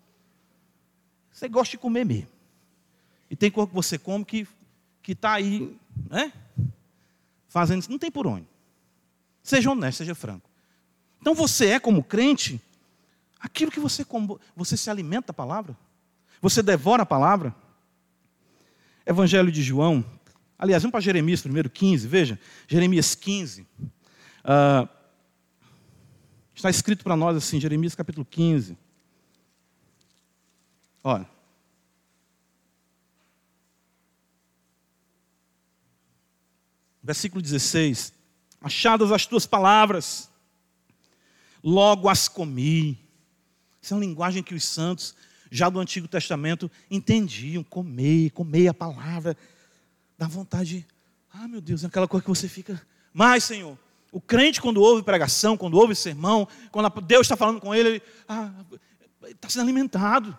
Você gosta de comer mesmo. E tem coisa que você come que está aí, né? Fazendo isso. Não tem por onde. Seja honesto, seja franco. Então você é, como crente, aquilo que você. Você se alimenta da palavra? Você devora a palavra? Evangelho de João. Aliás, vamos para Jeremias primeiro, 15, veja. Jeremias 15. Uh, ah, está escrito para nós assim, Jeremias capítulo 15. Olha. Versículo 16. Achadas as tuas palavras, logo as comi. Essa é uma linguagem que os santos já do Antigo Testamento entendiam, comer, comer a palavra, dá vontade, ah meu Deus, é aquela coisa que você fica, mas Senhor, o crente quando ouve pregação, quando ouve sermão, quando Deus está falando com ele, ele ah, está sendo alimentado.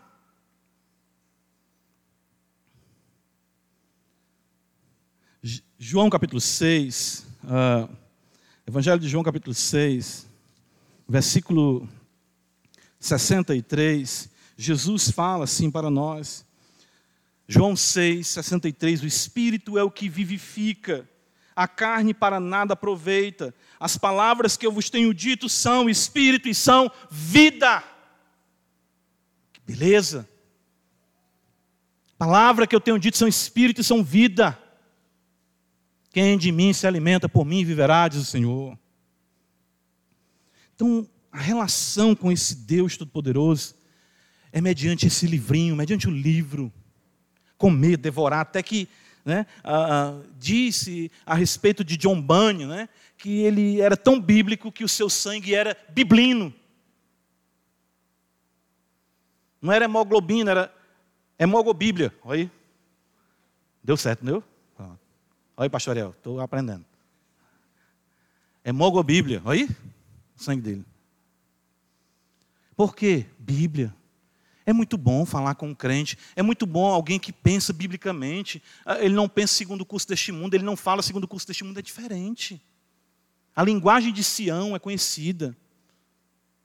João capítulo 6, uh, ah, Evangelho de João capítulo 6, versículo 63, Jesus fala assim para nós. João 6, 63, o Espírito é o que vivifica, a carne para nada aproveita. As palavras que eu vos tenho dito são Espírito e são vida. Que beleza! Palavra que eu tenho dito são Espírito e são vida. Quem de mim se alimenta por mim viverá, diz o Senhor. Então, a relação com esse Deus Todo-Poderoso é mediante esse livrinho, mediante o livro, comer, devorar, até que né, disse a respeito de John Bunyan, né, que ele era tão bíblico que o seu sangue era biblino. Não era hemoglobina, era hemogobíblia. Olha aí. Deu certo, deu? Olha aí, pastor Ariel, estou aprendendo. Hemogobíblia, olha aí o sangue dele. Por quê? Bíblia. É muito bom falar com um crente, é muito bom alguém que pensa biblicamente. Ah, ele não pensa segundo o curso deste mundo, ele não fala segundo o curso deste mundo, é diferente. A linguagem de Sião é conhecida.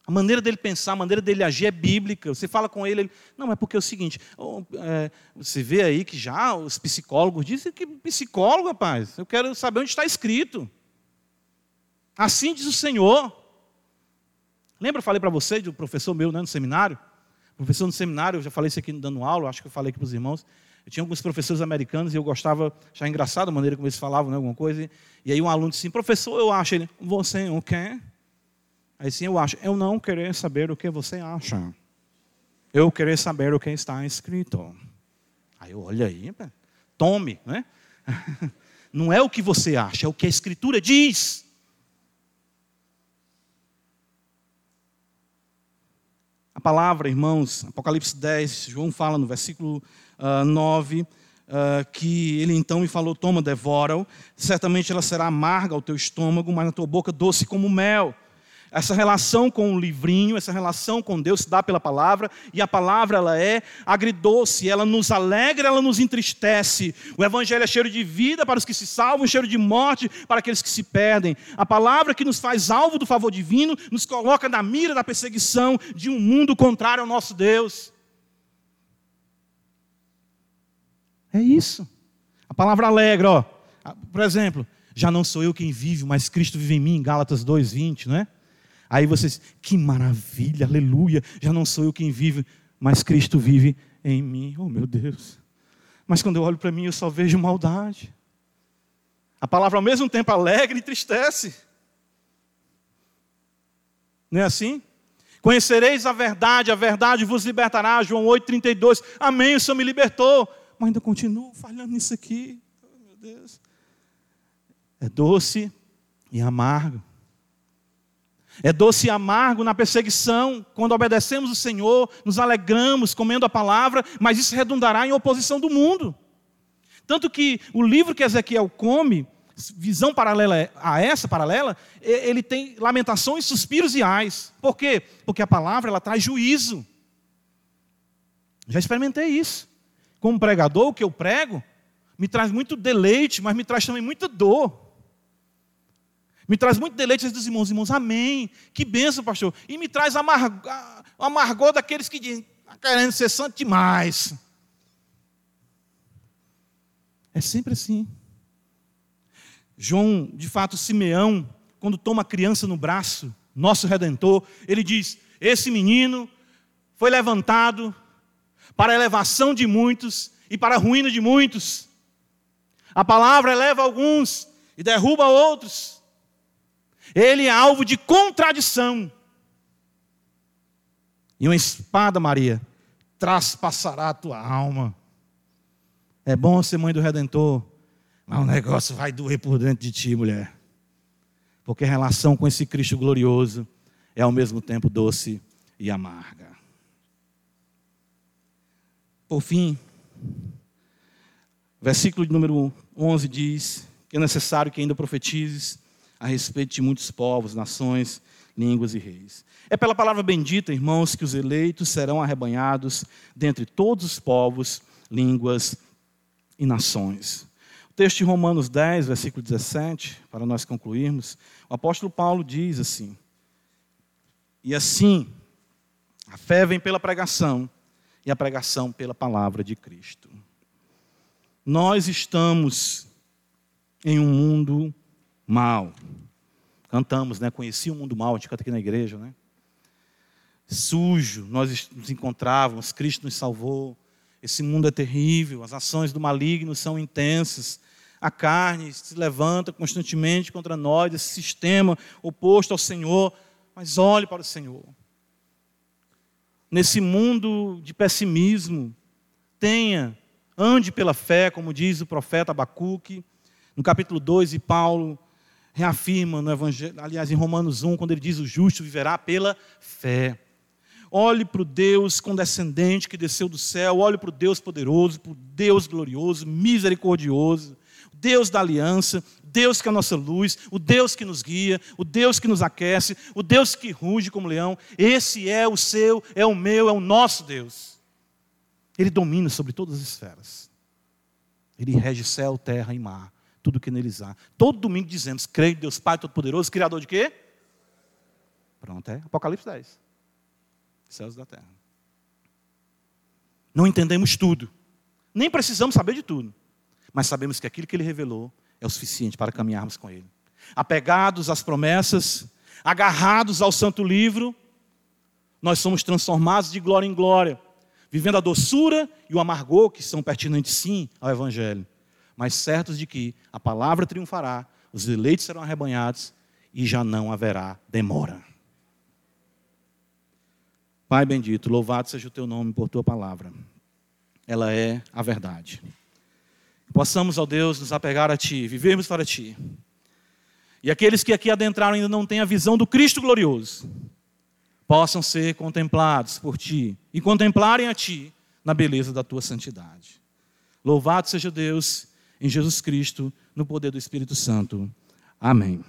A maneira dele pensar, a maneira dele agir é bíblica. Você fala com ele, ele não, é porque é o seguinte, é, você vê aí que já os psicólogos dizem que psicólogo, rapaz, eu quero saber onde está escrito. Assim diz o Senhor. Lembra, eu falei para você, do professor meu né, no seminário? Professor no seminário, eu já falei isso aqui dando aula, acho que eu falei aqui para os irmãos. Eu tinha alguns professores americanos e eu gostava, já engraçado a maneira como eles falavam, né, alguma coisa. E aí um aluno disse assim, professor, eu acho. Ele, você o quê? Aí sim, eu acho. Eu não querer saber o que você acha. Eu querer saber o que está escrito. Aí olha aí, tome, né? [LAUGHS] Não é o que você acha, é o que a escritura diz. A palavra, irmãos, Apocalipse 10, João fala no versículo uh, 9, uh, que ele então me falou: Toma, devora-o, certamente ela será amarga ao teu estômago, mas na tua boca doce como mel. Essa relação com o livrinho, essa relação com Deus se dá pela palavra, e a palavra ela é agridoce, ela nos alegra, ela nos entristece. O evangelho é cheiro de vida para os que se salvam, cheiro de morte para aqueles que se perdem. A palavra que nos faz alvo do favor divino, nos coloca na mira da perseguição de um mundo contrário ao nosso Deus. É isso. A palavra alegra, ó. Por exemplo, já não sou eu quem vive, mas Cristo vive em mim, Gálatas 2:20, não é? Aí vocês, que maravilha, aleluia, já não sou eu quem vive, mas Cristo vive em mim. Oh, meu Deus. Mas quando eu olho para mim, eu só vejo maldade. A palavra ao mesmo tempo alegra e entristece. Não é assim? Conhecereis a verdade, a verdade vos libertará. João 8,32. Amém, o Senhor me libertou. Mas ainda continuo falhando nisso aqui. Oh, meu Deus. É doce e amargo. É doce e amargo na perseguição, quando obedecemos o Senhor, nos alegramos comendo a palavra, mas isso redundará em oposição do mundo. Tanto que o livro que Ezequiel come, visão paralela a essa paralela, ele tem lamentações, suspiros e ais. Por quê? Porque a palavra ela traz juízo. Já experimentei isso. Como pregador, o que eu prego me traz muito deleite, mas me traz também muita dor. Me traz muito deleite dos irmãos, irmãos, amém. Que benção, pastor. E me traz amargo, amargor daqueles que dizem, está querendo ser santo demais. É sempre assim. João, de fato, Simeão, quando toma a criança no braço, nosso redentor, ele diz: Esse menino foi levantado para a elevação de muitos e para a ruína de muitos. A palavra eleva alguns e derruba outros. Ele é alvo de contradição. E uma espada, Maria, traspassará a tua alma. É bom ser mãe do Redentor, mas o negócio vai doer por dentro de ti, mulher. Porque a relação com esse Cristo glorioso é ao mesmo tempo doce e amarga. Por fim, versículo número 11 diz que é necessário que ainda profetizes a respeito de muitos povos, nações, línguas e reis. É pela palavra bendita, irmãos, que os eleitos serão arrebanhados dentre todos os povos, línguas e nações. O texto de Romanos 10, versículo 17, para nós concluirmos, o apóstolo Paulo diz assim: E assim, a fé vem pela pregação, e a pregação pela palavra de Cristo. Nós estamos em um mundo mal. Cantamos, né? Conheci o mundo mal, a gente canta aqui na igreja, né? Sujo, nós nos encontrávamos, Cristo nos salvou. Esse mundo é terrível, as ações do maligno são intensas. A carne se levanta constantemente contra nós, esse sistema oposto ao Senhor. Mas olhe para o Senhor. Nesse mundo de pessimismo, tenha, ande pela fé, como diz o profeta Abacuque, no capítulo 2, e Paulo reafirma no Evangelho, aliás, em Romanos 1, quando ele diz: o justo viverá pela fé. Olhe para o Deus condescendente que desceu do céu, olhe para o Deus poderoso, para o Deus glorioso, misericordioso, Deus da aliança, Deus que é a nossa luz, o Deus que nos guia, o Deus que nos aquece, o Deus que ruge como leão. Esse é o seu, é o meu, é o nosso Deus. Ele domina sobre todas as esferas. Ele rege céu, terra e mar tudo que neles há. Todo domingo dizemos, creio em Deus Pai Todo-Poderoso, Criador de quê? Pronto, é Apocalipse 10. Céus da terra. Não entendemos tudo. Nem precisamos saber de tudo. Mas sabemos que aquilo que Ele revelou é o suficiente para caminharmos com Ele. Apegados às promessas, agarrados ao santo livro, nós somos transformados de glória em glória, vivendo a doçura e o amargor que são pertinentes sim ao Evangelho mas certos de que a palavra triunfará, os eleitos serão arrebanhados e já não haverá demora. Pai bendito, louvado seja o teu nome por tua palavra. Ela é a verdade. Possamos, ó Deus, nos apegar a ti, vivermos para ti. E aqueles que aqui adentraram ainda não têm a visão do Cristo glorioso, possam ser contemplados por ti e contemplarem a ti na beleza da tua santidade. Louvado seja Deus em Jesus Cristo, no poder do Espírito Santo. Amém.